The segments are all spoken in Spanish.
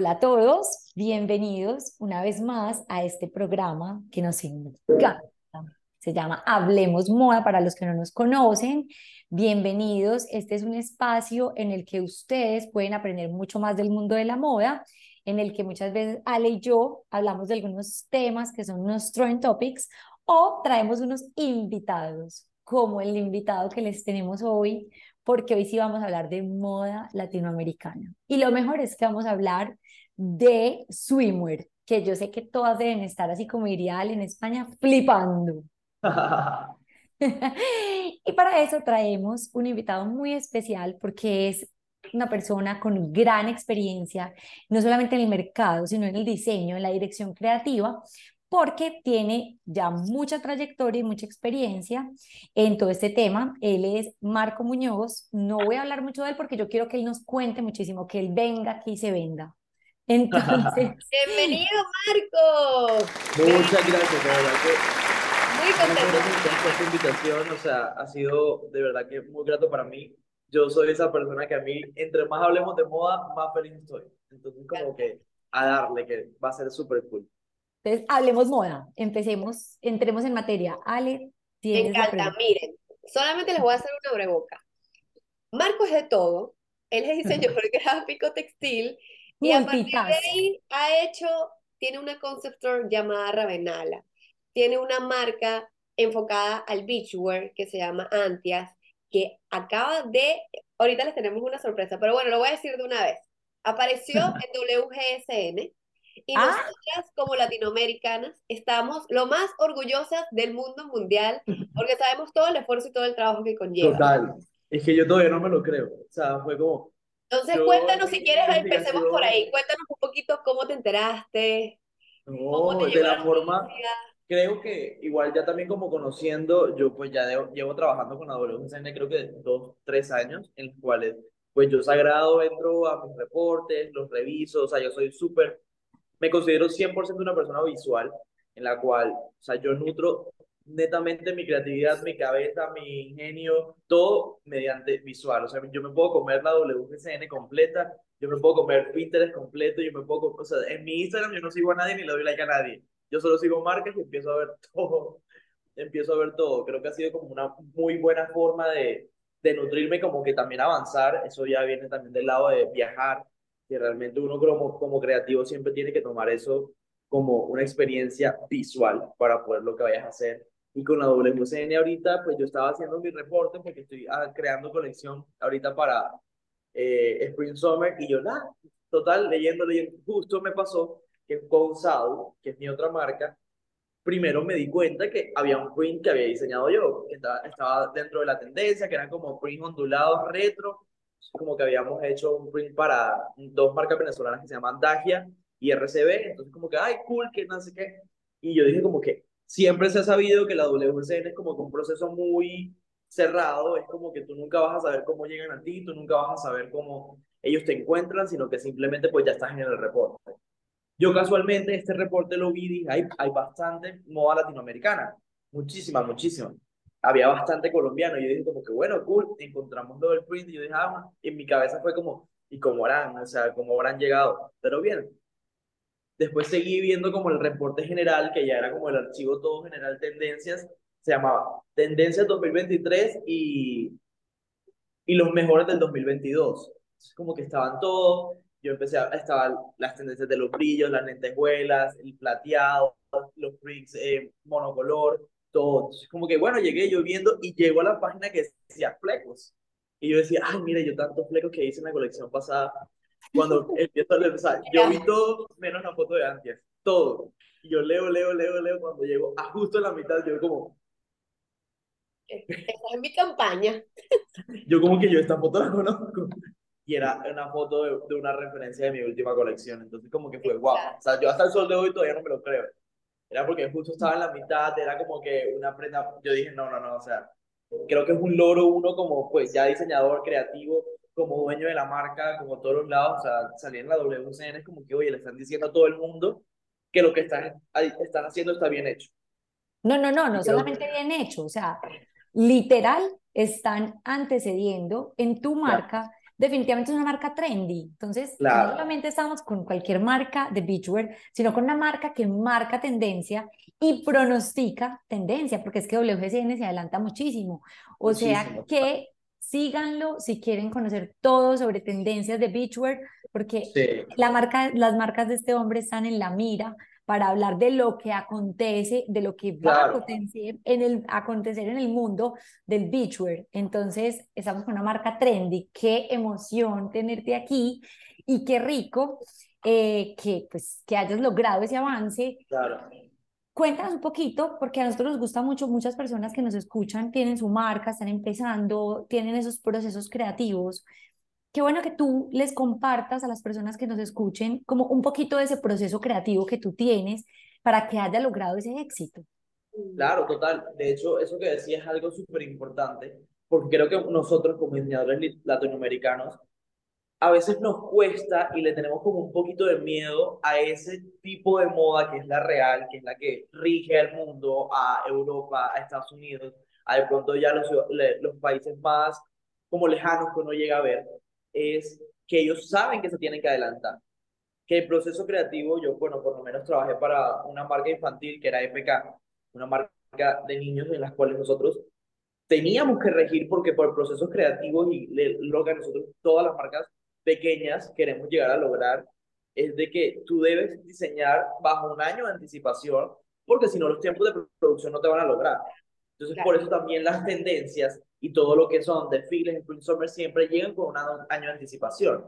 Hola a todos, bienvenidos una vez más a este programa que nos encanta. Se llama Hablemos Moda para los que no nos conocen. Bienvenidos, este es un espacio en el que ustedes pueden aprender mucho más del mundo de la moda, en el que muchas veces Ale y yo hablamos de algunos temas que son unos trend topics o traemos unos invitados, como el invitado que les tenemos hoy, porque hoy sí vamos a hablar de moda latinoamericana. Y lo mejor es que vamos a hablar de swimwear, que yo sé que todas deben estar así como diría en España, flipando. y para eso traemos un invitado muy especial porque es una persona con gran experiencia, no solamente en el mercado, sino en el diseño, en la dirección creativa, porque tiene ya mucha trayectoria y mucha experiencia en todo este tema. Él es Marco Muñoz. No voy a hablar mucho de él porque yo quiero que él nos cuente muchísimo, que él venga aquí y se venda. Entonces... Bienvenido, Marco. Muchas gracias, de verdad que... Muy contento. por esta invitación, o sea, ha sido de verdad que muy grato para mí. Yo soy esa persona que a mí, entre más hablemos de moda, más feliz estoy. Entonces, como que a darle, que va a ser súper cool. Entonces, hablemos moda. Empecemos, entremos en materia. Ale, Me encanta. Miren, solamente les voy a hacer una breboca. Marco es de todo. Él es diseñador gráfico textil. Y a partir de ahí ha hecho, tiene una concept store llamada Ravenala. Tiene una marca enfocada al beachwear que se llama Antias, que acaba de, ahorita les tenemos una sorpresa, pero bueno, lo voy a decir de una vez. Apareció en WGSN, y ah. nosotras como latinoamericanas estamos lo más orgullosas del mundo mundial porque sabemos todo el esfuerzo y todo el trabajo que conlleva. Total. Es que yo todavía no me lo creo. O sea, fue como... Entonces cuéntanos si quieres, empecemos por ahí. Cuéntanos un poquito cómo te enteraste. No, de la, forma... Creo que igual ya también como conociendo, yo pues ya llevo trabajando con la WCN creo que dos, tres años, en los cuales pues yo sagrado entro a mis reportes, los reviso, o sea, yo soy súper me considero 100% una persona visual, en la cual, o sea, yo nutro netamente mi creatividad, mi cabeza, mi ingenio, todo mediante visual. O sea, yo me puedo comer la WGCN completa, yo me puedo comer Pinterest completo, yo me puedo, o sea, en mi Instagram yo no sigo a nadie ni le doy like a nadie. Yo solo sigo marcas y empiezo a ver todo, empiezo a ver todo. Creo que ha sido como una muy buena forma de, de nutrirme, como que también avanzar. Eso ya viene también del lado de viajar, que realmente uno como, como creativo siempre tiene que tomar eso como una experiencia visual para poder lo que vayas a hacer. Y con la WCN ahorita, pues yo estaba haciendo mi reporte porque estoy ah, creando colección ahorita para eh, Spring Summer y yo, nada, total, leyendo, leyendo, justo me pasó que con Sal, que es mi otra marca, primero me di cuenta que había un print que había diseñado yo, que estaba, estaba dentro de la tendencia, que eran como print ondulados retro, como que habíamos hecho un print para dos marcas venezolanas que se llaman Dagia y RCB, entonces como que, ay, cool, que no sé qué. Y yo dije como que siempre se ha sabido que la WCN es como que un proceso muy cerrado, es como que tú nunca vas a saber cómo llegan a ti, tú nunca vas a saber cómo ellos te encuentran, sino que simplemente pues ya estás en el reporte. Yo casualmente este reporte lo vi y dije, hay, hay bastante moda latinoamericana, muchísima, muchísima había bastante colombiano. Y yo dije como que, bueno, cool, encontramos lo del print. Y yo dije, ah, y en mi cabeza fue como, ¿y cómo harán? O sea, ¿cómo habrán llegado? Pero bien. Después seguí viendo como el reporte general, que ya era como el archivo todo general tendencias, se llamaba Tendencias 2023 y, y los mejores del 2022. Entonces, como que estaban todos, yo empecé a, estaban las tendencias de los brillos, las lentejuelas, el plateado, los prints eh, monocolor, todo. como que, bueno, llegué yo viendo y llegó a la página que decía flecos. Y yo decía, ay, mira, yo tantos flecos que hice en la colección pasada. Cuando empiezo a leer, o sea, yo vi todo menos la foto de antes, todo. Y yo leo, leo, leo, leo, cuando llego a justo la mitad, yo como... Esa es mi campaña. Yo como que yo esta foto la conozco. Y era una foto de, de una referencia de mi última colección. Entonces como que fue guau. O sea, yo hasta el sol de hoy todavía no me lo creo era porque justo estaba en la mitad, era como que una prenda, yo dije, no, no, no, o sea, creo que es un logro uno como pues ya diseñador creativo, como dueño de la marca, como todos los lados, o sea, salir en la WCN es como que, oye, le están diciendo a todo el mundo que lo que están, están haciendo está bien hecho. No, no, no, no solamente bien hecho, o sea, literal están antecediendo en tu marca definitivamente es una marca trendy. Entonces, no solamente estamos con cualquier marca de beachwear, sino con una marca que marca tendencia y pronostica tendencia, porque es que WGCN se adelanta muchísimo. O sea que síganlo si quieren conocer todo sobre tendencias de beachwear, porque la marca, las marcas de este hombre están en la mira para hablar de lo que acontece, de lo que va a acontecer en, el, acontecer en el mundo del beachwear. Entonces, estamos con una marca trendy. Qué emoción tenerte aquí y qué rico eh, que, pues, que hayas logrado ese avance. Claro. Cuéntanos un poquito, porque a nosotros nos gusta mucho, muchas personas que nos escuchan tienen su marca, están empezando, tienen esos procesos creativos qué bueno que tú les compartas a las personas que nos escuchen como un poquito de ese proceso creativo que tú tienes para que haya logrado ese éxito. Claro, total. De hecho, eso que decías es algo súper importante, porque creo que nosotros como diseñadores latinoamericanos, a veces nos cuesta y le tenemos como un poquito de miedo a ese tipo de moda que es la real, que es la que rige al mundo, a Europa, a Estados Unidos, a de pronto ya los, los países más como lejanos que uno llega a ver es que ellos saben que se tienen que adelantar. Que el proceso creativo, yo, bueno, por lo menos trabajé para una marca infantil que era EPK, una marca de niños en las cuales nosotros teníamos que regir porque por procesos creativos y lo que nosotros, todas las marcas pequeñas queremos llegar a lograr, es de que tú debes diseñar bajo un año de anticipación, porque si no los tiempos de producción no te van a lograr. Entonces, por eso también las tendencias y todo lo que son desfiles en Spring Summer siempre llegan con un año de anticipación.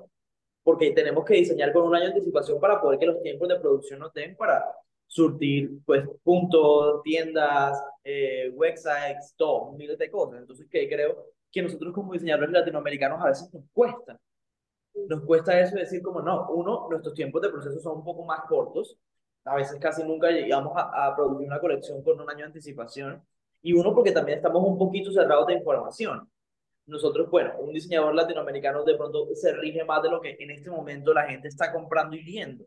Porque tenemos que diseñar con un año de anticipación para poder que los tiempos de producción nos den para surtir pues puntos, tiendas, eh, websites, todo, miles de cosas. Entonces, que creo que nosotros como diseñadores latinoamericanos a veces nos cuesta. Nos cuesta eso decir como no, uno, nuestros tiempos de proceso son un poco más cortos. A veces casi nunca llegamos a, a producir una colección con un año de anticipación y uno porque también estamos un poquito cerrados de información. Nosotros, bueno, un diseñador latinoamericano de pronto se rige más de lo que en este momento la gente está comprando y viendo.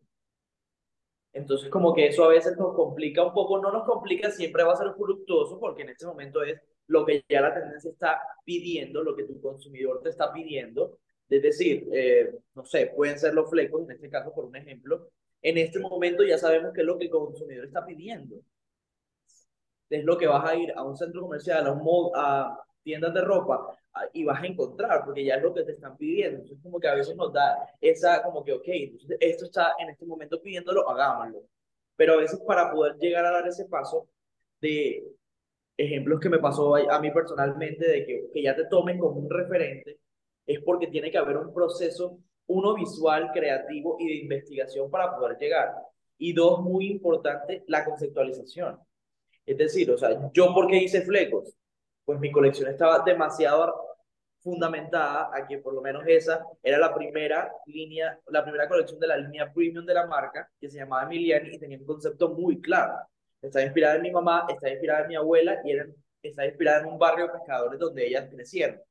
Entonces, como que eso a veces nos complica un poco, no nos complica, siempre va a ser fructuoso porque en este momento es lo que ya la tendencia está pidiendo, lo que tu consumidor te está pidiendo. Es decir, eh, no sé, pueden ser los flecos, en este caso, por un ejemplo. En este momento ya sabemos qué es lo que el consumidor está pidiendo es lo que vas a ir a un centro comercial, a, un a tiendas de ropa y vas a encontrar, porque ya es lo que te están pidiendo. Entonces, como que a veces nos da esa, como que, ok, entonces esto está en este momento pidiéndolo, hagámoslo. Pero a veces para poder llegar a dar ese paso de ejemplos que me pasó a, mí personalmente, de que, que ya te tomen como un referente, es porque tiene que haber un proceso, uno visual, creativo y de investigación para poder llegar. Y dos, muy importante, la conceptualización. Es decir, o sea, ¿yo por qué hice flecos? Pues mi colección estaba demasiado fundamentada a que por lo menos esa era la primera línea, la primera colección de la línea premium de la marca, que se llamaba Emiliani y tenía un concepto muy claro. Está inspirada en mi mamá, está inspirada en mi abuela y era, está inspirada en un barrio de pescadores donde ellas crecieron.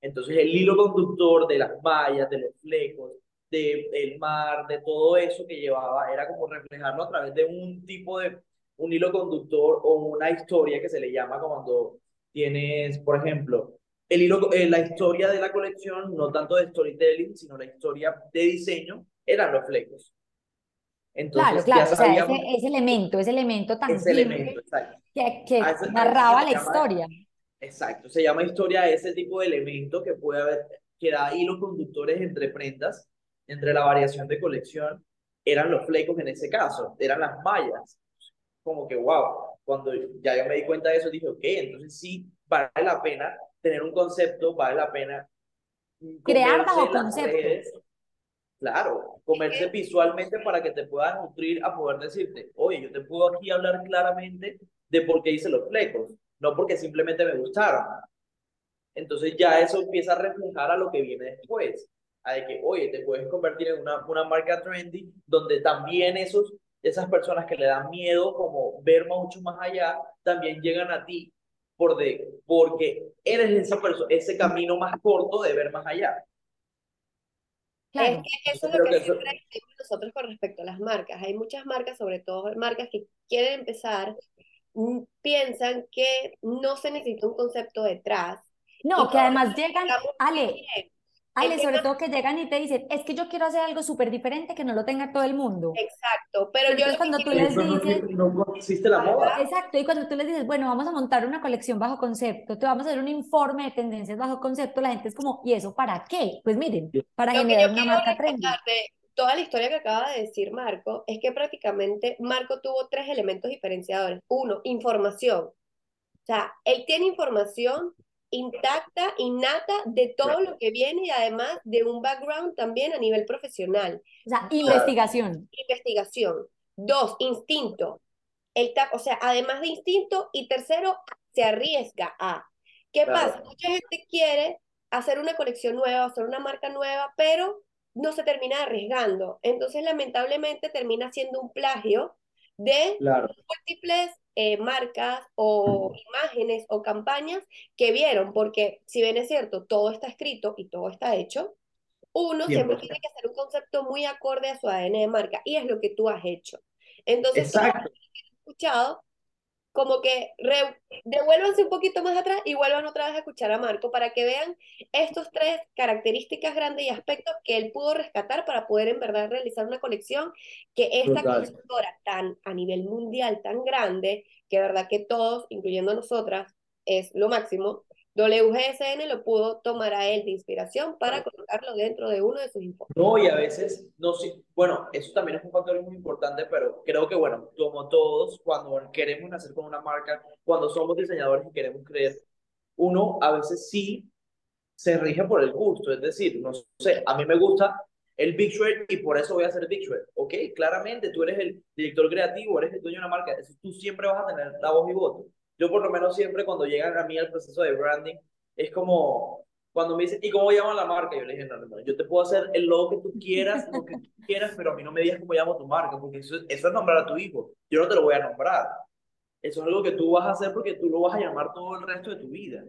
Entonces el hilo conductor de las vallas, de los flecos, del mar, de todo eso que llevaba, era como reflejarlo a través de un tipo de un hilo conductor o una historia que se le llama cuando tienes, por ejemplo, el hilo, eh, la historia de la colección, no tanto de storytelling, sino la historia de diseño, eran los flecos. Entonces, claro, claro, ese, elemento, ese elemento tan ese elemento, que, que narraba la historia. Exacto, se llama historia ese tipo de elemento que puede haber, que da hilos conductores entre prendas, entre la variación de colección, eran los flecos en ese caso, eran las mallas como que, wow, cuando ya yo me di cuenta de eso, dije, ok, entonces sí, vale la pena tener un concepto, vale la pena crear bajo conceptos. Claro, comerse visualmente para que te puedas nutrir a poder decirte, oye, yo te puedo aquí hablar claramente de por qué hice los flecos, no porque simplemente me gustaron. Entonces ya eso empieza a reflejar a lo que viene después, a de que, oye, te puedes convertir en una, una marca trendy donde también esos esas personas que le dan miedo como ver mucho más allá, también llegan a ti por de, porque eres esa persona, ese camino más corto de ver más allá. Claro. Es que eso es lo que, siempre decimos nosotros con respecto a las marcas. Hay muchas marcas, sobre todo marcas que quieren empezar, mm, piensan que no se necesita un concepto detrás. No, que además llegan, Ale, Ale, sobre todo que llegan y te dicen, es que yo quiero hacer algo súper diferente que no lo tenga todo el mundo. Exacto, pero yo cuando tú les dices... No, existe la moda. Exacto, y cuando tú les dices, bueno, vamos a montar una colección bajo concepto, te vamos a hacer un informe de tendencias bajo concepto, la gente es como, ¿y eso para qué? Pues miren, para generar una marca trendy. toda la historia que acaba de decir Marco es que prácticamente Marco tuvo tres elementos diferenciadores. Uno, información. O sea, él tiene información intacta, innata de todo lo que viene y además de un background también a nivel profesional. O sea, investigación. Investigación. Dos, instinto. El o sea, además de instinto. Y tercero, se arriesga a. ¿Qué pasa? Mucha gente quiere hacer una colección nueva, hacer una marca nueva, pero no se termina arriesgando. Entonces, lamentablemente, termina siendo un plagio de múltiples eh, marcas o imágenes o campañas que vieron, porque si bien es cierto, todo está escrito y todo está hecho, uno siempre tiene que hacer un concepto muy acorde a su ADN de marca y es lo que tú has hecho. Entonces, Exacto. escuchado como que devuélvanse un poquito más atrás y vuelvan otra vez a escuchar a Marco para que vean estos tres características grandes y aspectos que él pudo rescatar para poder en verdad realizar una colección que esta consultora tan a nivel mundial tan grande, que verdad que todos, incluyendo nosotras, es lo máximo, WGSN lo pudo tomar a él de inspiración para colocarlo dentro de uno de sus informes. No, y a veces, no sé, bueno, eso también es un factor muy importante, pero creo que, bueno, como todos, cuando queremos nacer con una marca, cuando somos diseñadores y queremos creer, uno a veces sí se rige por el gusto, es decir, no sé, a mí me gusta el Big Shred y por eso voy a hacer Big Shred, ¿ok? Claramente, tú eres el director creativo, eres el dueño de una marca, tú siempre vas a tener la voz y voto yo por lo menos siempre cuando llegan a mí al proceso de branding, es como cuando me dicen, ¿y cómo llaman la marca? Yo le dije, no, no, no, yo te puedo hacer el logo que tú quieras, lo que tú quieras, pero a mí no me digas cómo llamo tu marca, porque eso, eso es nombrar a tu hijo. Yo no te lo voy a nombrar. Eso es algo que tú vas a hacer porque tú lo vas a llamar todo el resto de tu vida.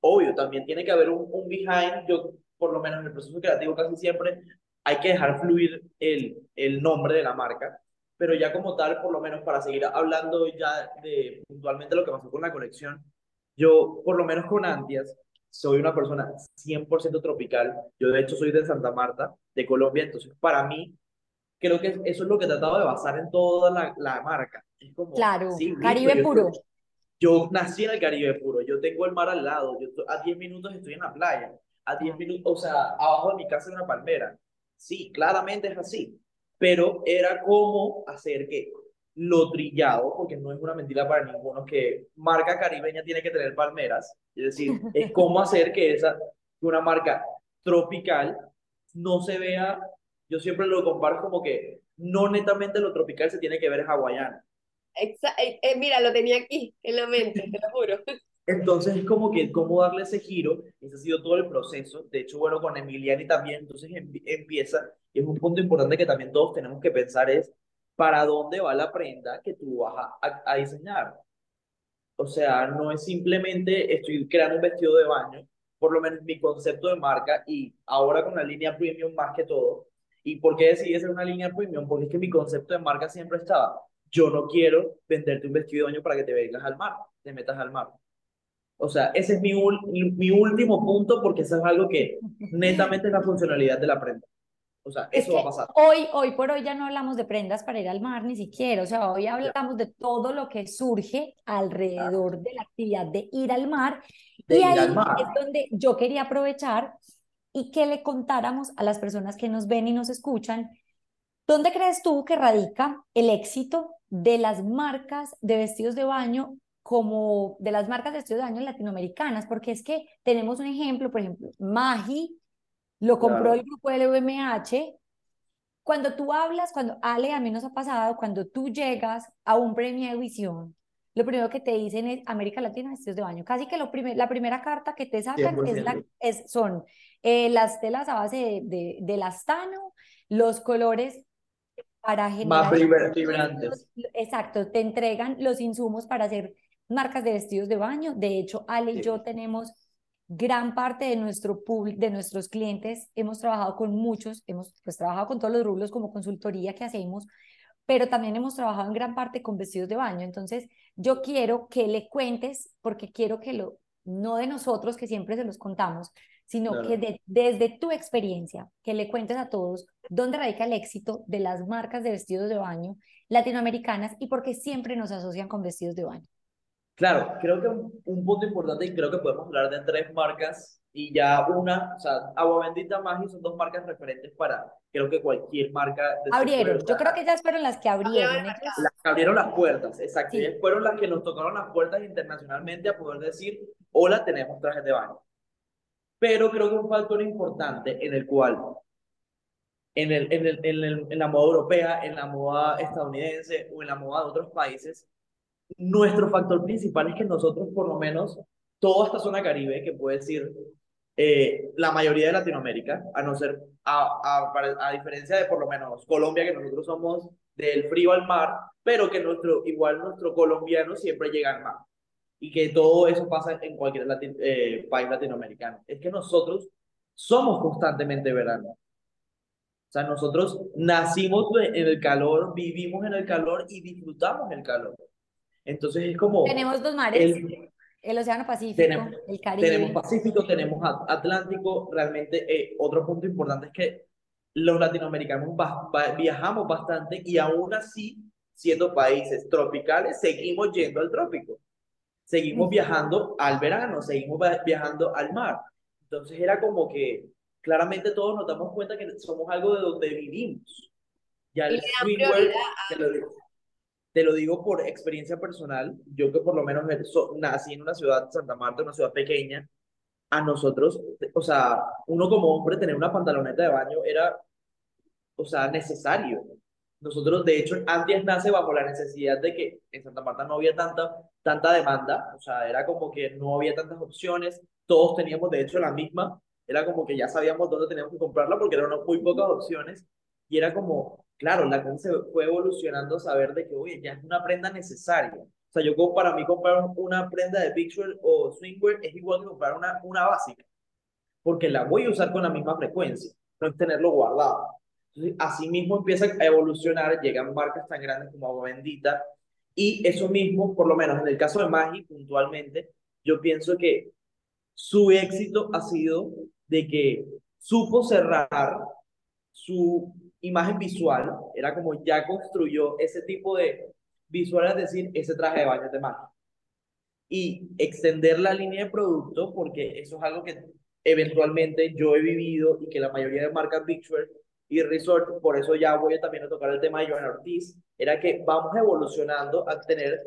Obvio, también tiene que haber un, un behind. Yo, por lo menos en el proceso creativo, casi siempre hay que dejar fluir el, el nombre de la marca pero ya como tal, por lo menos para seguir hablando ya de puntualmente lo que pasó con la colección, yo por lo menos con Antias soy una persona 100% tropical, yo de hecho soy de Santa Marta, de Colombia, entonces para mí creo que eso es lo que he tratado de basar en toda la, la marca. Es como, claro, Caribe puro. Yo nací en el Caribe puro, yo tengo el mar al lado, yo a 10 minutos estoy en la playa, a 10 minutos, o sea, abajo de mi casa hay una palmera. Sí, claramente es así pero era como hacer que lo trillado, porque no es una mentira para ninguno que marca caribeña tiene que tener palmeras, es decir, es como hacer que esa, una marca tropical no se vea, yo siempre lo comparo como que no netamente lo tropical se tiene que ver hawaiano. Eh, eh, mira, lo tenía aquí en la mente, te lo juro. Entonces es como que cómo darle ese giro, ese ha sido todo el proceso. De hecho, bueno, con Emiliani también, entonces empieza, y es un punto importante que también todos tenemos que pensar es, ¿para dónde va la prenda que tú vas a, a diseñar? O sea, no es simplemente estoy creando un vestido de baño, por lo menos mi concepto de marca, y ahora con la línea premium más que todo. ¿Y por qué decidí hacer una línea premium? Porque es que mi concepto de marca siempre estaba, yo no quiero venderte un vestido de baño para que te vengas al mar, te metas al mar. O sea, ese es mi, mi último punto porque eso es algo que netamente es la funcionalidad de la prenda. O sea, eso va a pasar. Hoy, hoy por hoy ya no hablamos de prendas para ir al mar ni siquiera. O sea, hoy hablamos de todo lo que surge alrededor de la actividad de ir al mar. y ahí es donde yo quería aprovechar y que le contáramos a las personas que nos ven y nos escuchan, ¿dónde crees tú que radica el éxito de las marcas de vestidos de baño como de las marcas de estudio de baño latinoamericanas, porque es que tenemos un ejemplo, por ejemplo, Magi lo compró el grupo LVMH. Cuando tú hablas, cuando Ale, a mí nos ha pasado, cuando tú llegas a un premio de visión, lo primero que te dicen es América Latina, vestidos de baño. Casi que lo la primera carta que te sacan es la, es, son eh, las telas a base de, de, elastano, los colores para generar... Más vibrantes. Exacto, te entregan los insumos para hacer marcas de vestidos de baño. De hecho, Ale y yo tenemos gran parte de, nuestro de nuestros clientes, hemos trabajado con muchos, hemos pues, trabajado con todos los rubros como consultoría que hacemos, pero también hemos trabajado en gran parte con vestidos de baño. Entonces, yo quiero que le cuentes, porque quiero que lo, no de nosotros, que siempre se los contamos, sino que desde tu experiencia, que le cuentes a todos dónde radica el éxito de las marcas de vestidos de baño latinoamericanas y por qué siempre nos asocian con vestidos de baño. Claro, creo que un, punto importante y creo que podemos hablar de tres marcas y ya una, o sea, Agua Bendita Magi son dos marcas referentes para, creo que cualquier marca. De abrieron, yo creo que ellas fueron las que abrieron. Las que abrieron las puertas, exacto. Ellas fueron las que nos tocaron las puertas internacionalmente a poder decir, hola, tenemos trajes de baño. Pero creo que un factor importante en el cual en, el, en, el, en, el, en la moda europea, en la moda estadounidense o en la moda de otros países, nuestro factor principal es que nosotros, por lo menos, toda esta zona caribe, que puede decir eh, la mayoría de Latinoamérica, a no ser, a, a, a, diferencia de por lo menos Colombia, que nosotros somos del frío al mar, pero que nuestro, igual nuestro colombiano siempre llega al mar. Y que todo eso pasa en cualquier eh, país latinoamericano. Es que nosotros somos constantemente verano. O sea, nosotros nacimos en el calor, vivimos en el calor y disfrutamos el calor. Entonces es como... Tenemos dos mares, el, Océano Pacífico, el Caribe. Tenemos Pacífico, tenemos Atlántico. Realmente eh, otro punto importante es que los latinoamericanos viajamos bastante y aún así, siendo países tropicales, seguimos yendo al trópico. Seguimos viajando al verano, seguimos viajando al mar. Entonces era como que claramente todos nos damos cuenta que somos algo de donde vivimos. Ya el swimwear, te lo digo por experiencia personal, yo que por lo menos nací en una ciudad, Santa Marta, una ciudad pequeña, a nosotros, o sea, uno como hombre tener una pantaloneta de baño era, o sea, necesario. Nosotros, de hecho, antes nace bajo la necesidad de que en Santa Marta no había tanta, tanta demanda, o sea, era como que no había tantas opciones, todos teníamos de hecho la misma, era como que ya sabíamos dónde teníamos que comprarla porque eran muy pocas opciones, y era como, claro, la gente se fue evolucionando a saber de que, oye, ya es una prenda necesaria. O sea, yo como para mí comprar una prenda de picture o swingwear es igual que comprar una, una básica, porque la voy a usar con la misma frecuencia, no es tenerlo guardado. Entonces, así mismo empieza a evolucionar, llegan marcas tan grandes como Agua Bendita, y eso mismo, por lo menos en el caso de Magi, puntualmente, yo pienso que su éxito ha sido de que supo cerrar su imagen visual, era como ya construyó ese tipo de visual, es decir, ese traje de baño de magia. Y extender la línea de producto, porque eso es algo que eventualmente yo he vivido y que la mayoría de marcas Beachwear y Resort, por eso ya voy también a tocar el tema de Joan Ortiz, era que vamos evolucionando a tener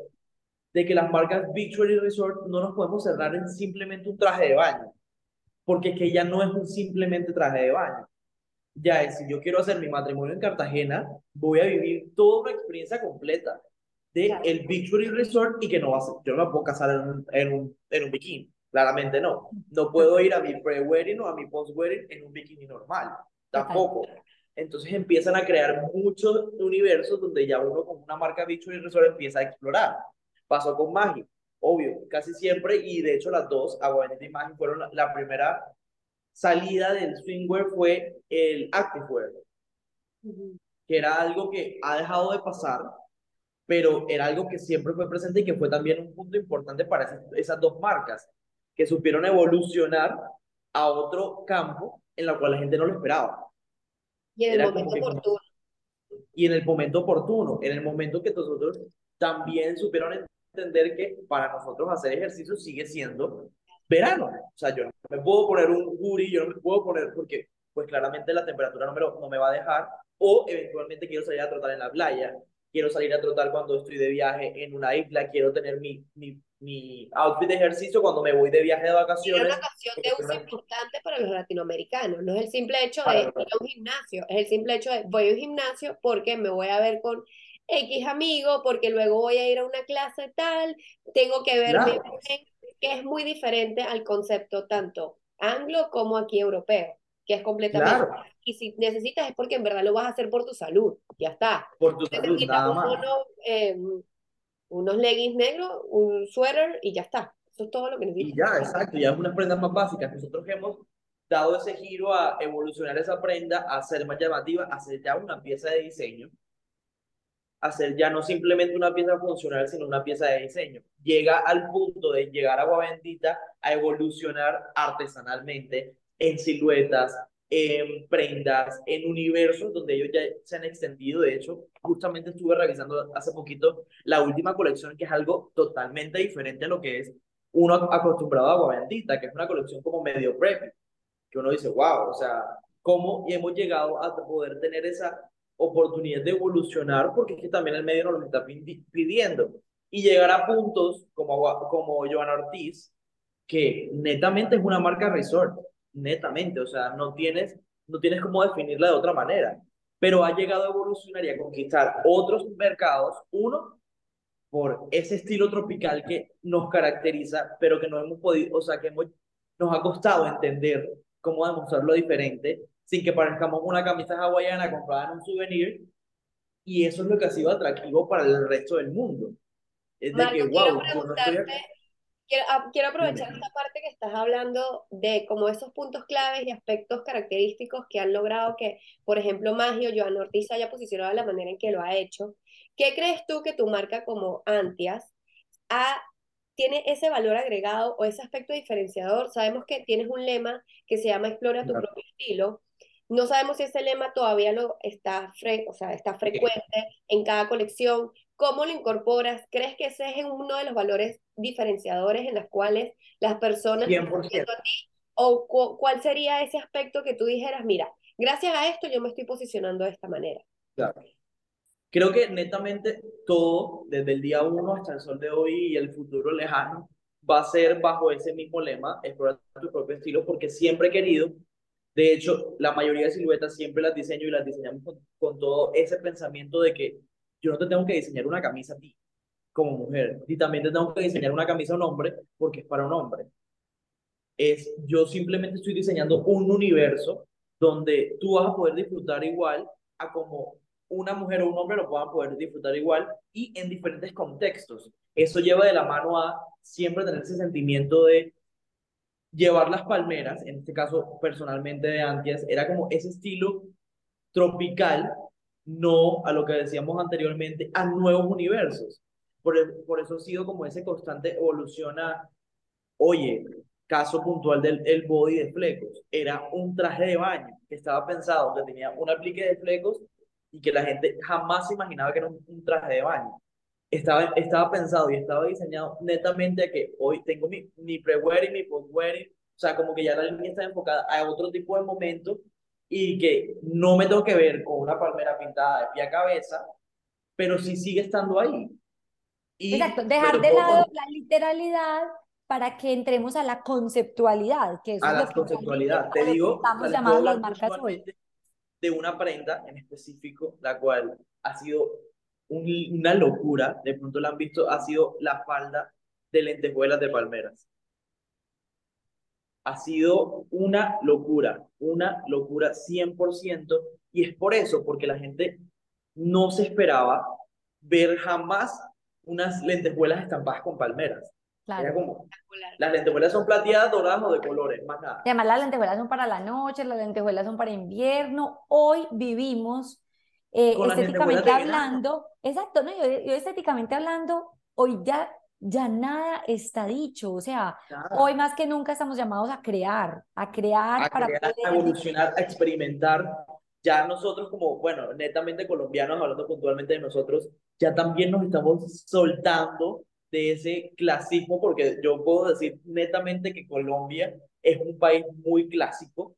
de que las marcas Beachwear y Resort no nos podemos cerrar en simplemente un traje de baño, porque que ya no es un simplemente traje de baño ya es, si yo quiero hacer mi matrimonio en Cartagena, voy a vivir toda una experiencia completa de el Beach Resort y que no va a ser, yo no me puedo casar en un, en un, en un bikini, claramente no. No puedo ir a mi pre-wedding o a mi post-wedding en un bikini normal, tampoco. Entonces empiezan a crear muchos universos donde ya uno con una marca Beach Resort empieza a explorar. Pasó con Magi, obvio, casi siempre, y de hecho las dos, Aguanete y Magi, fueron la primera salida del swingwear fue el activewear, que era algo que ha dejado de pasar, pero era algo que siempre fue presente y que fue también un punto importante para esas, dos marcas, que supieron evolucionar a otro campo en el cual la gente no lo esperaba. Y en el momento oportuno. Y en el momento oportuno, en el momento que nosotros también supieron entender que para nosotros hacer ejercicio sigue siendo verano. O sea, yo no me puedo poner un hoodie, yo no me puedo poner porque pues claramente la temperatura no me, no me va a dejar o eventualmente quiero salir a trotar en la playa, quiero salir a trotar cuando estoy de viaje en una isla, quiero tener mi, mi, mi outfit de ejercicio cuando me voy de viaje de vacaciones. es una ocasión de uso importante para los latinoamericanos, no es el simple hecho de ir a un gimnasio, es el simple hecho de voy a un gimnasio porque me voy a ver con X amigo, porque luego voy a ir a una clase tal, tengo que verme que es muy diferente al concepto tanto anglo como aquí europeo, que es completamente... Y si necesitas es porque en verdad lo vas a hacer por tu salud, ya está. Por tu salud, nada más. Eh, unos leggings negros, un suéter y ya está. Eso es todo lo que necesitas. Y ya, exacto, ya es unas prendas más básicas. Nosotros hemos dado ese giro a evolucionar esa prenda, a ser más llamativa, a ser ya una pieza de diseño hacer ya no simplemente una pieza funcional, sino una pieza de diseño. Llega al punto de llegar a Agua Bendita a evolucionar artesanalmente en siluetas, en prendas, en universos donde ellos ya se han extendido. De hecho, justamente estuve revisando hace poquito la última colección, que es algo totalmente diferente a lo que es uno acostumbrado a Agua Bendita, que es una colección como medio preppy, que uno dice, wow, o sea, ¿cómo hemos llegado a poder tener esa oportunidad de evolucionar? Porque es que también el medio nos lo está pidiendo. Y llegar a puntos como, como Joana Ortiz, que netamente es una marca resort, netamente, o sea, no tienes, no tienes cómo definirla de otra manera, pero ha llegado a evolucionar y a conquistar otros mercados, uno, por ese estilo tropical que nos caracteriza, pero que no hemos podido, o sea, que hemos, nos ha costado entender cómo demostrarlo diferente sin que parezcamos una camisa hawaiana comprada en un souvenir, y eso es lo que ha sido atractivo para el resto del mundo. Es de que, wow, Ah, quiero, aprovechar esta parte que estás hablando de como esos puntos claves y aspectos característicos que han logrado que, por ejemplo, Magio, Joan Ortiz haya posicionado de la manera en que lo ha hecho. ¿Qué crees tú que tu marca como Antias tiene ese valor agregado o ese aspecto diferenciador? Sabemos que tienes un lema que se llama Explora tu propio estilo. No sabemos si ese lema todavía lo está, o sea, está frecuente en cada colección, ¿Cómo lo incorporas? ¿Crees que ese es uno de los valores diferenciadores en los cuales las personas 100%. a ti? ¿O cuál sería ese aspecto que tú dijeras, mira, gracias a esto yo me estoy posicionando de esta manera? Claro. Creo que netamente todo, desde el día uno hasta el sol de hoy y el futuro lejano, va a ser bajo ese mismo lema, explorar tu propio estilo, porque siempre he querido, de hecho, la mayoría de siluetas siempre las diseño y las diseñamos con todo ese pensamiento de que yo no te tengo que diseñar una camisa a ti como mujer, y también te tengo que diseñar una camisa a un hombre porque es para un hombre. Es, yo simplemente estoy diseñando un universo donde tú vas a poder disfrutar igual a como una mujer o un hombre lo puedan poder disfrutar igual y en diferentes contextos. Eso lleva de la mano a siempre tener ese sentimiento de llevar las palmeras, en este caso personalmente de Antias, era como ese estilo tropical no a lo que decíamos anteriormente, a nuevos universos. Por, por eso ha sido como ese constante evolución a, oye, caso puntual del el body de flecos, era un traje de baño que estaba pensado, que tenía un aplique de flecos y que la gente jamás imaginaba que era un, traje de baño. Estaba, estaba pensado y estaba diseñado netamente a que hoy tengo mi, mi pre-wedding, mi post-wedding, o sea, como que ya la línea está enfocada a otro tipo de momentos y que no me tengo que ver con una palmera pintada de pie a cabeza, pero sí sigue estando ahí. Y Exacto, dejar de lado la literalidad para que entremos a la conceptualidad, que es a la conceptualidad. Te digo, estamos llamados las marcas hoy. De una prenda en específico, la cual ha sido una locura, de pronto la han visto, ha sido la falda de lentejuelas de palmeras ha sido una locura, una locura 100%, y es por eso, porque la gente no se esperaba ver jamás unas lentejuelas estampadas con palmeras. Claro. Era como, las lentejuelas son plateadas, doradas o de colores, más nada. Además, las lentejuelas son para la noche, las lentejuelas son para invierno. Hoy vivimos eh, estéticamente hablando, exacto, ¿no? yo estéticamente hablando, hoy ya ya nada está dicho, o sea, hoy más que nunca estamos llamados a crear, a crear para crear, a evolucionar, a experimentar. Ya nosotros como, bueno, netamente colombianos, hablando puntualmente de nosotros, ya también nos estamos soltando de ese clasismo, porque yo puedo decir netamente que Colombia es un país muy clásico,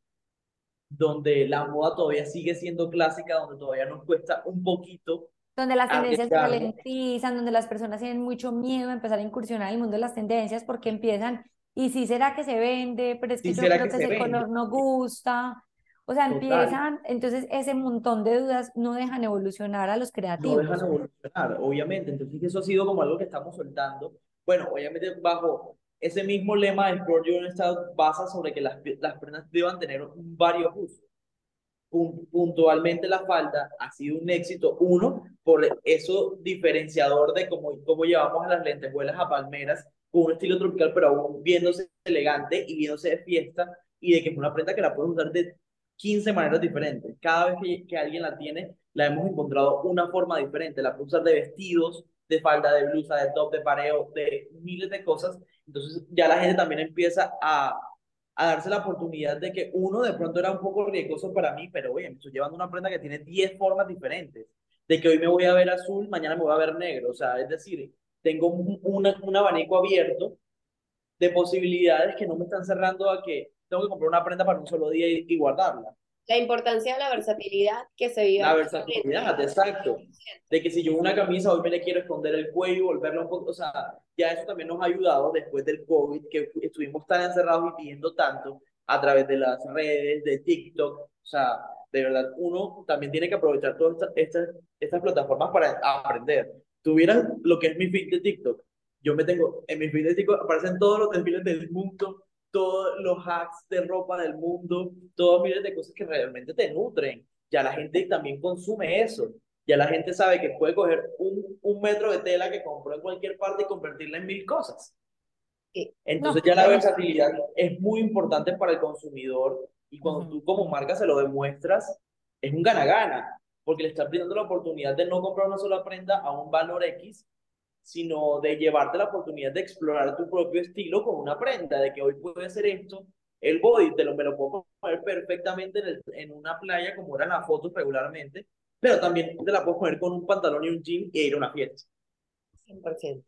donde la moda todavía sigue siendo clásica, donde todavía nos cuesta un poquito donde las tendencias se ralentizan, donde las personas tienen mucho miedo a empezar a incursionar en el mundo de las tendencias porque empiezan, y si será que se vende, pero es que yo creo que, ese color no gusta. O sea, empiezan, entonces ese montón de dudas no dejan evolucionar a los creativos. No dejan evolucionar, obviamente. Entonces eso ha sido como algo que estamos soltando. Bueno, obviamente bajo ese mismo lema de Explore Your Style basa sobre que las, las prendas deban tener varios usos puntualmente la falda ha sido un éxito, uno, por eso diferenciador de cómo, cómo llevamos a las lentejuelas a palmeras con un estilo tropical, pero aún viéndose elegante y viéndose de fiesta, y de que es una prenda que la puedes usar de 15 maneras diferentes. Cada vez que, que alguien la tiene, la hemos encontrado una forma diferente. La puedes usar de vestidos, de falda, de blusa, de top, de pareo, de miles de cosas. Entonces ya la gente también empieza a a darse la oportunidad de que uno de pronto era un poco riesgoso para mí, pero oye, estoy llevando una prenda que tiene 10 formas diferentes, de que hoy me voy a ver azul, mañana me voy a ver negro, o sea, es decir, tengo un, un abanico abierto de posibilidades que no me están cerrando a que tengo que comprar una prenda para un solo día y, guardarla. La importancia de la versatilidad que se vive. La versatilidad, exacto. De que si yo una camisa hoy me le quiero esconder el cuello, volverlo un poco, o sea, ya eso también nos ha ayudado después del COVID, que estuvimos tan encerrados y pidiendo tanto a través de las redes, de TikTok, o sea, de verdad, uno también tiene que aprovechar todas estas, estas, plataformas para aprender. Tuvieras lo que es mi feed de TikTok, yo me tengo, en mi feed de TikTok aparecen todos los desfiles del mundo, todos los hacks de ropa del mundo, todos miles de cosas que realmente te nutren. Ya la gente también consume eso. Ya la gente sabe que puede coger un, un metro de tela que compró en cualquier parte y convertirla en mil cosas. Entonces ya la versatilidad es muy importante para el consumidor y cuando tú como marca se lo demuestras, es un gana-gana, porque le estás brindando la oportunidad de no comprar una sola prenda a un valor X, sino de llevarte la oportunidad de explorar tu propio estilo con una prenda, de que hoy puede ser esto, el body te lo, me lo puedo poner perfectamente en, en una playa como eran las fotos regularmente, pero también te la puedo poner con un pantalón y un jean e ir a una fiesta. 100%.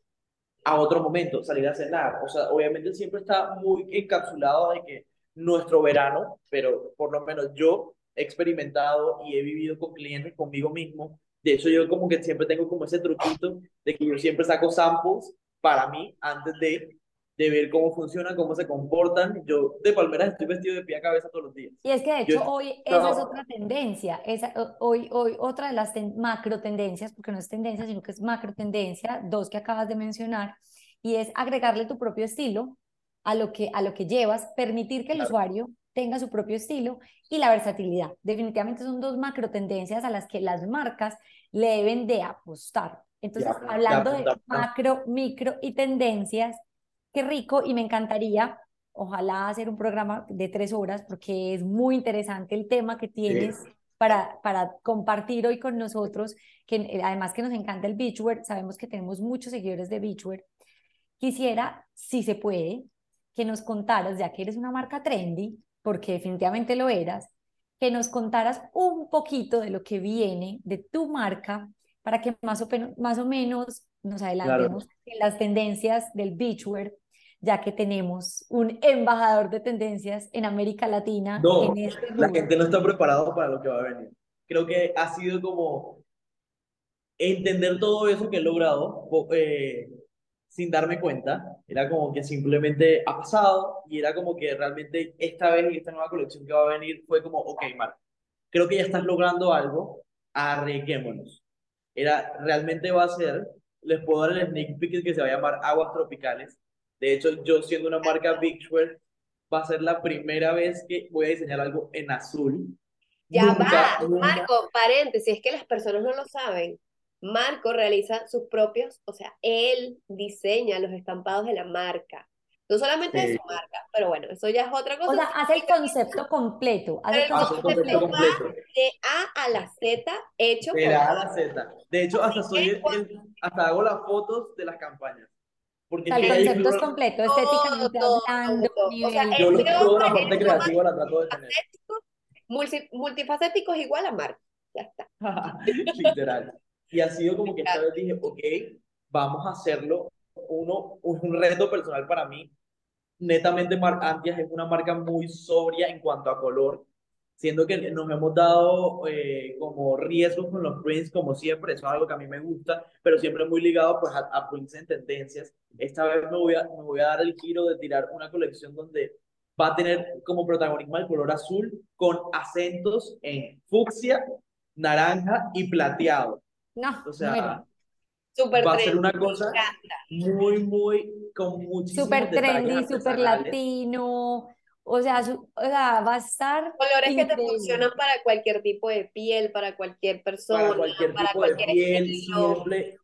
A otro momento, salir a cenar. O sea, obviamente siempre está muy encapsulado de que nuestro verano, pero por lo menos yo he experimentado y he vivido con clientes conmigo mismo de hecho, yo como que siempre tengo como ese truquito de que yo siempre saco samples para mí antes de, de ver cómo funcionan, cómo se comportan. Yo de palmeras estoy vestido de pie a cabeza todos los días. Y es que de hecho hoy esa es otra tendencia, esa, hoy, hoy otra de las macro tendencias, porque no es tendencia, sino que es macro tendencia, dos que acabas de mencionar, y es agregarle tu propio estilo a lo que, a lo que llevas, permitir que el usuario tenga su propio estilo y la versatilidad. Definitivamente son dos macro tendencias a las que las marcas le deben de apostar. Entonces, hablando de macro, micro y tendencias, qué rico y me encantaría, ojalá hacer un programa de tres horas porque es muy interesante el tema que tienes. Para, para compartir hoy con nosotros, que eh, además que nos encanta el beachwear, sabemos que tenemos muchos seguidores de beachwear. Quisiera, si se puede, que nos contaras, ya que eres una marca trendy, porque definitivamente lo eras, que nos contaras un poquito de lo que viene de tu marca para que más o, más o menos nos adelantemos en las tendencias del beachwear, ya que tenemos un embajador de tendencias en América Latina. No, en este la gente no está preparada para lo que va a venir. Creo que ha sido como entender todo eso que he logrado, eh, sin darme cuenta. Era como que simplemente ha pasado y era como que realmente esta vez en esta nueva colección que va a venir fue como, ok, Mark, creo que ya estás logrando algo, arriesguémonos. Era, realmente va a ser, les puedo dar el sneak peek que se va a llamar Aguas Tropicales. De hecho, yo siendo una marca Beachwear, va a ser la primera vez que voy a diseñar algo en azul. Ya va, Marco, paréntesis, es que las personas no lo saben. Marco realiza sus propios, o sea, él diseña los estampados de la marca. No solamente de su marca, pero bueno, eso ya es otra cosa. O sea, hace el concepto completo. Hace el concepto, completo. De A a la Z, hecho De A a la Z. De hecho, hasta, soy hasta hago las fotos de las campañas. Porque el concepto es completo, estéticamente hablando. O sea, yo toda la parte creativa la trato de tener. Multifacético es igual a marca. Ya está. Literal. Y ha sido como que esta vez dije, ok, vamos a hacerlo. Uno, un reto personal para mí. Netamente Mar Antias es una marca muy sobria en cuanto a color, siendo que nos hemos dado eh, como riesgos con los prints, como siempre, eso es algo que a mí me gusta, pero siempre muy ligado pues a, a prints en tendencias. Esta vez me voy, a, me voy a dar el giro de tirar una colección donde va a tener como protagonismo el color azul con acentos en fucsia, naranja y plateado. No, o sea, va a ser una cosa muy, muy, con muchísimos Super trendy, super latino. O sea, o sea, va a estar. Colores que te funcionan para cualquier tipo de piel, para cualquier persona, para cualquier, para tipo cualquier de piel, siempre.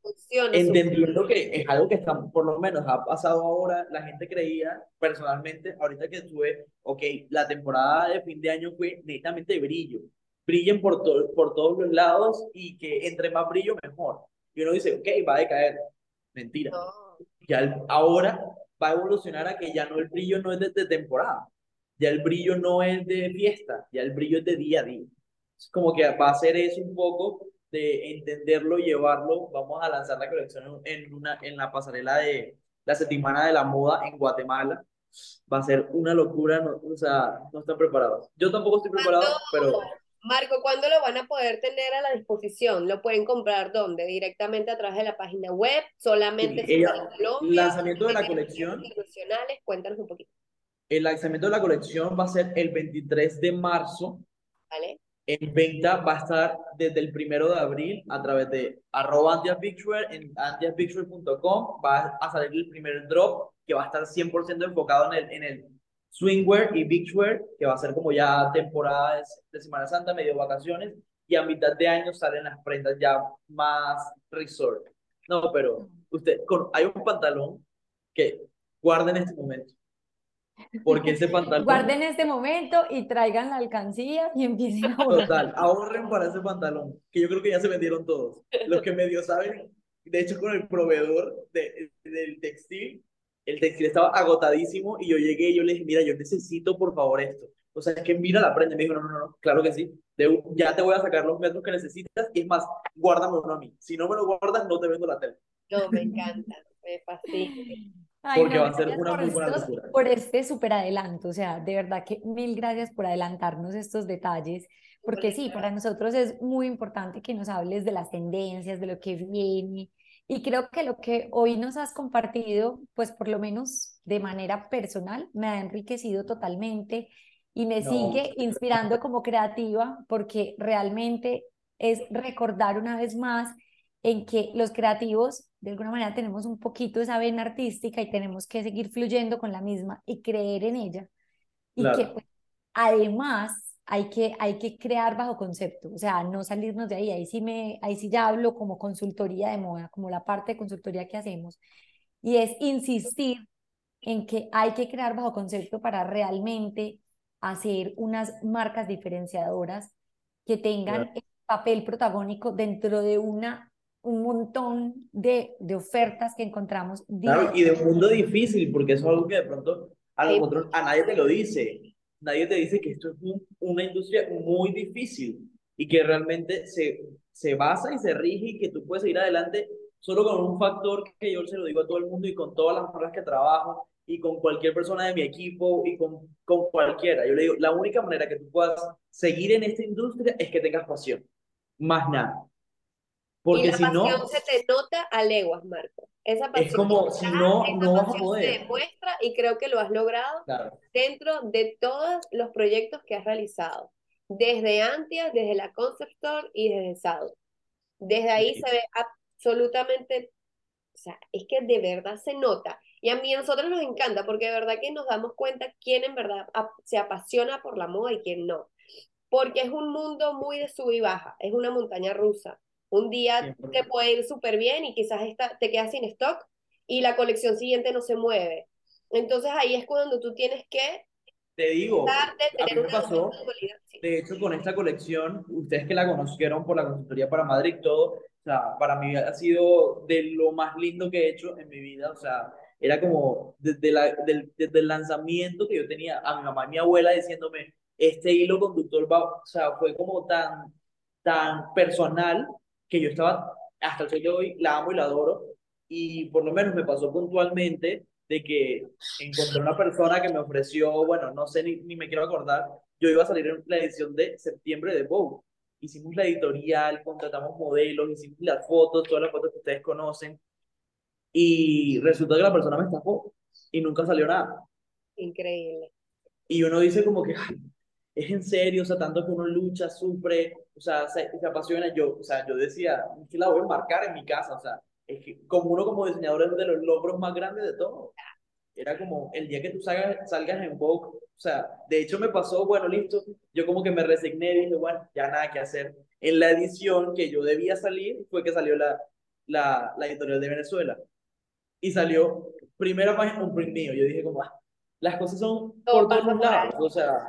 entendiendo que es algo que está, por lo menos ha pasado ahora, la gente creía, personalmente, ahorita que estuve, ok, la temporada de fin de año fue netamente de brillo brillen por, por todos los lados y que entre más brillo, mejor. Y uno dice, ok, va a decaer. Mentira. Ya ahora va a evolucionar a que ya no el brillo no es de, temporada. ya el brillo no es de fiesta, ya el brillo es de día a día. Es como que va a ser eso un poco de entenderlo, llevarlo. Vamos a lanzar la colección en, una, en la pasarela de la Semana de la Moda en Guatemala. Va a ser una locura, no, o sea, no están preparados. Yo tampoco estoy preparado, pero... Marco, ¿cuándo lo van a poder tener a la disposición? ¿Lo pueden comprar dónde? ¿Directamente a través de la página web? ¿Solamente sí, el lanzamiento de la colección. Cuéntanos un poquito. El lanzamiento de la colección va a ser el 23 de marzo. ¿Vale? En venta va a estar desde el primero de abril a través de arroba en antiaspicture.com. Va a salir el primer drop que va a estar 100% enfocado en el, en el swingwear y beachwear, que va a ser como ya temporada de, Semana Santa, medio vacaciones, y a mitad de año salen las prendas ya más resort. No, pero usted, con, hay un pantalón que guarden en este momento. Porque ese pantalón. Guarden este momento y traigan la alcancía y empiecen a Total, ahorren para ese pantalón, que yo creo que ya se vendieron todos. Los que medio saben, de hecho, con el proveedor de, del textil, el textil estaba agotadísimo y yo llegué y yo le dije, mira, yo necesito por favor esto. O sea, es que mira la prenda. Y me dijo, no, no, no, claro que sí. ya te voy a sacar los metros que necesitas y es más, guárdame uno a mí. Si no me lo guardas, no te vendo la tela. No, me encanta, me fascina. Porque va a ser una muy buena locura. Por este súper adelanto, o sea, de verdad que mil gracias por adelantarnos estos detalles, porque sí, para nosotros es muy importante que nos hables de las tendencias, de lo que viene, y creo que lo que hoy nos has compartido, pues por lo menos de manera personal, me ha enriquecido totalmente y me sigue inspirando como creativa porque realmente es recordar una vez más en que los creativos de alguna manera tenemos un poquito esa vena artística y tenemos que seguir fluyendo con la misma y creer en ella. Y que pues, además hay que, hay que crear bajo concepto, o sea, no salirnos de ahí, ahí sí, me, ahí sí ya hablo como consultoría de moda, como la parte de consultoría que hacemos, y es insistir en que hay que crear bajo concepto para realmente hacer unas marcas diferenciadoras que tengan el papel protagónico dentro de una un montón de, de ofertas que encontramos. Claro, y de un mundo difícil, porque eso es algo que de pronto a, a nadie te lo dice nadie te dice que esto es una industria muy difícil y que realmente se, se basa y se rige y que tú puedes ir adelante solo con un factor que yo se lo digo a todo el mundo y con todas las personas que trabajo y con cualquier persona de mi equipo y con, con cualquiera. Yo le digo, la única manera que tú puedas seguir en esta industria es que tengas pasión, más nada. Porque y la si pasión no... se te nota a leguas, Marco. Esa pasión es como si no, no vas a poder. Se demuestra y creo que lo has logrado dentro de todos los proyectos que has realizado. Desde Antia, desde la Concept Store y desde Sado. Desde ahí se ve absolutamente, o sea, es que de verdad se nota. Y a mí a nosotros nos encanta porque de verdad que nos damos cuenta quién en verdad se apasiona por la moda y quién no. Porque es un mundo muy de sub y baja, es una montaña rusa un día te puede ir súper bien y quizás esta, te quedas sin stock y la colección siguiente no se mueve. Entonces ahí es cuando tú tienes que... Te digo, a mí me pasó, de hecho con esta colección, ustedes que la conocieron por la consultoría para Madrid, todo, o sea, para mí ha sido de lo más lindo que he hecho en mi vida, o sea, era como desde, la, del, desde el lanzamiento que yo tenía a mi mamá y mi abuela diciéndome, este hilo conductor va, o sea, fue como tan, tan personal que yo estaba, hasta el día de hoy, la amo y la adoro, y por lo menos me pasó puntualmente de que encontré una persona que me ofreció, bueno, no sé ni, ni me quiero acordar, yo iba a salir en la edición de septiembre de Vogue. Hicimos la editorial, contratamos modelos, hicimos las fotos, todas las fotos que ustedes conocen, y resulta que la persona me estafó y nunca salió nada. Increíble. Y uno dice como que, es en serio, o sea, tanto que uno lucha, sufre, o sea, se, apasiona. Yo, o sea, yo decía, es que la voy a marcar en mi casa, o sea, es que como uno como diseñador es de los logros más grandes de todo. Era como el día que tú salgas, salgas en Vogue, o sea, de hecho me pasó, bueno, listo, yo como que me resigné y dije, bueno, ya nada que hacer. En la edición que yo debía salir fue que salió la, la, la editorial de Venezuela. Y salió primera página, un print mío. Yo dije como, ah, las cosas son por todos lados, o sea,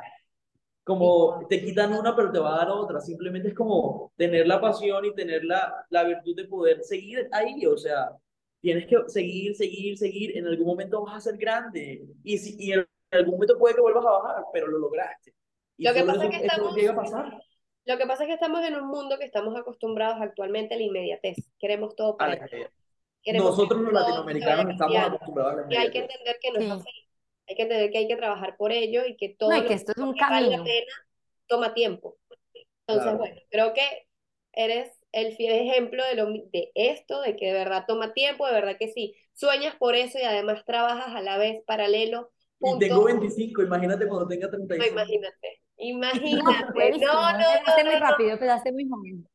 como te quitan una pero te va a dar otra, simplemente es como tener la pasión y tener la, la virtud de poder seguir ahí, o sea, tienes que seguir, seguir, seguir, en algún momento vas a ser grande y, si, y el algún momento puede que vuelvas a bajar, pero lo lograste. Y lo que pasa es que estamos... Llega a pasar. Lo que pasa es que estamos en un mundo que estamos acostumbrados actualmente a la inmediatez. Queremos todo para Nosotros los latinoamericanos estamos acostumbrados a la inmediatez. Y hay que entender que no es así. Hay que entender que hay que trabajar por ello y que todo no, que esto es un camino. Vale la pena toma tiempo. Entonces, bueno, creo que eres el fiel ejemplo de, lo, de esto, de que de verdad toma tiempo, de verdad que sí. Sueñas por eso y además trabajas a la vez paralelo. Y tengo 25, imagínate cuando tenga 35. No, imagínate. Imagínate. No, no, no. muy rápido, pedaste muy joven.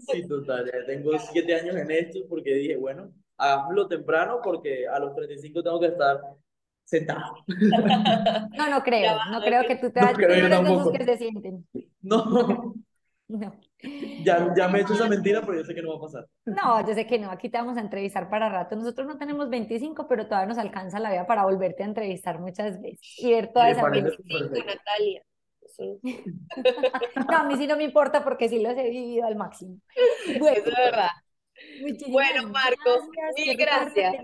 Sí, total. Ya tengo 7 años en esto porque dije, bueno, hagámoslo temprano porque a los 35 tengo que estar sentado. No, no creo. No creo que tú te vayas. No, no esos que se sienten. No. No. Ya, ya me he hecho esa mentira, pero yo sé que no va a pasar. No, yo sé que no. Aquí te vamos a entrevistar para rato. Nosotros no tenemos 25, pero todavía nos alcanza la vida para volverte a entrevistar muchas veces y ver toda esa 25, Natalia. no, a mí sí no me importa porque sí los he vivido al máximo. Bueno, Eso es verdad. Bueno, Marcos, mil gracias.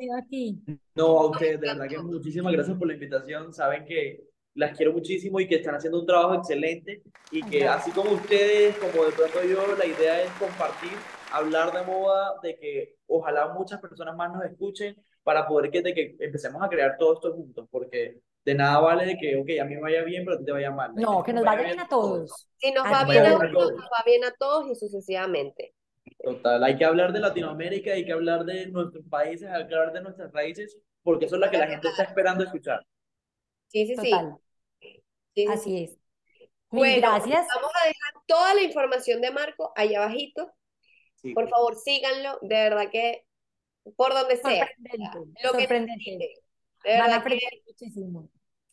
No, a ustedes, de verdad que muchísimas gracias por la invitación. Saben que las quiero muchísimo y que están haciendo un trabajo excelente y que así como ustedes, como de pronto yo, la idea es compartir, hablar de moda, de que ojalá muchas personas más nos escuchen para poder que, de que empecemos a crear todo esto juntos, porque de nada vale de que, ok, a mí me vaya bien, pero a ti te vaya mal. No, que, nos vaya bien a todos. Si nos va bien a todos, nos va bien a todos y sucesivamente. Total, hay que hablar de Latinoamérica, hay que hablar de nuestros países, hay que hablar de nuestras raíces, porque eso es lo que la gente está esperando escuchar. Sí, sí, sí. Así es. Bueno, gracias. Vamos a dejar toda la información de Marco allá abajito. por favor, síganlo, de verdad que por donde sea. Lo sorprendente. Que, de Van a aprender muchísimo.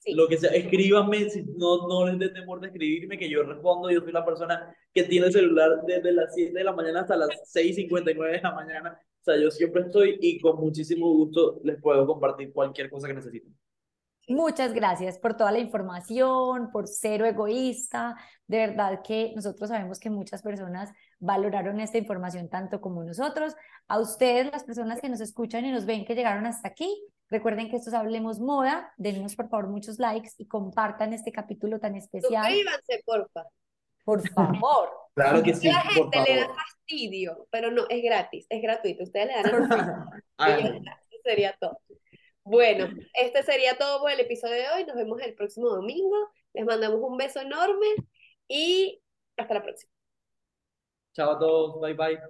Lo que sea, escríbanme, si no, no les dé temor de escribirme, que yo respondo. Yo soy la persona que tiene el celular desde las 7 de la mañana hasta las 6:59 de la mañana. O sea, yo siempre estoy y con muchísimo gusto les puedo compartir cualquier cosa que necesiten. Muchas gracias por toda la información, por cero egoísta. De verdad que nosotros sabemos que muchas personas valoraron esta información tanto como nosotros. A ustedes, las personas que nos escuchan y nos ven que llegaron hasta aquí, Recuerden que esto es Hablemos Moda. Denos por favor muchos likes y compartan este capítulo tan especial. Suscríbanse, porfa. Por favor. Claro que sí. La gente le da fastidio, pero no, es gratis, es gratuito. Ustedes le dan ah, Eso sería todo. Bueno, este sería todo por el episodio de hoy. Nos vemos el próximo domingo. Les mandamos un beso enorme y hasta la próxima. Chao a todos. Bye bye.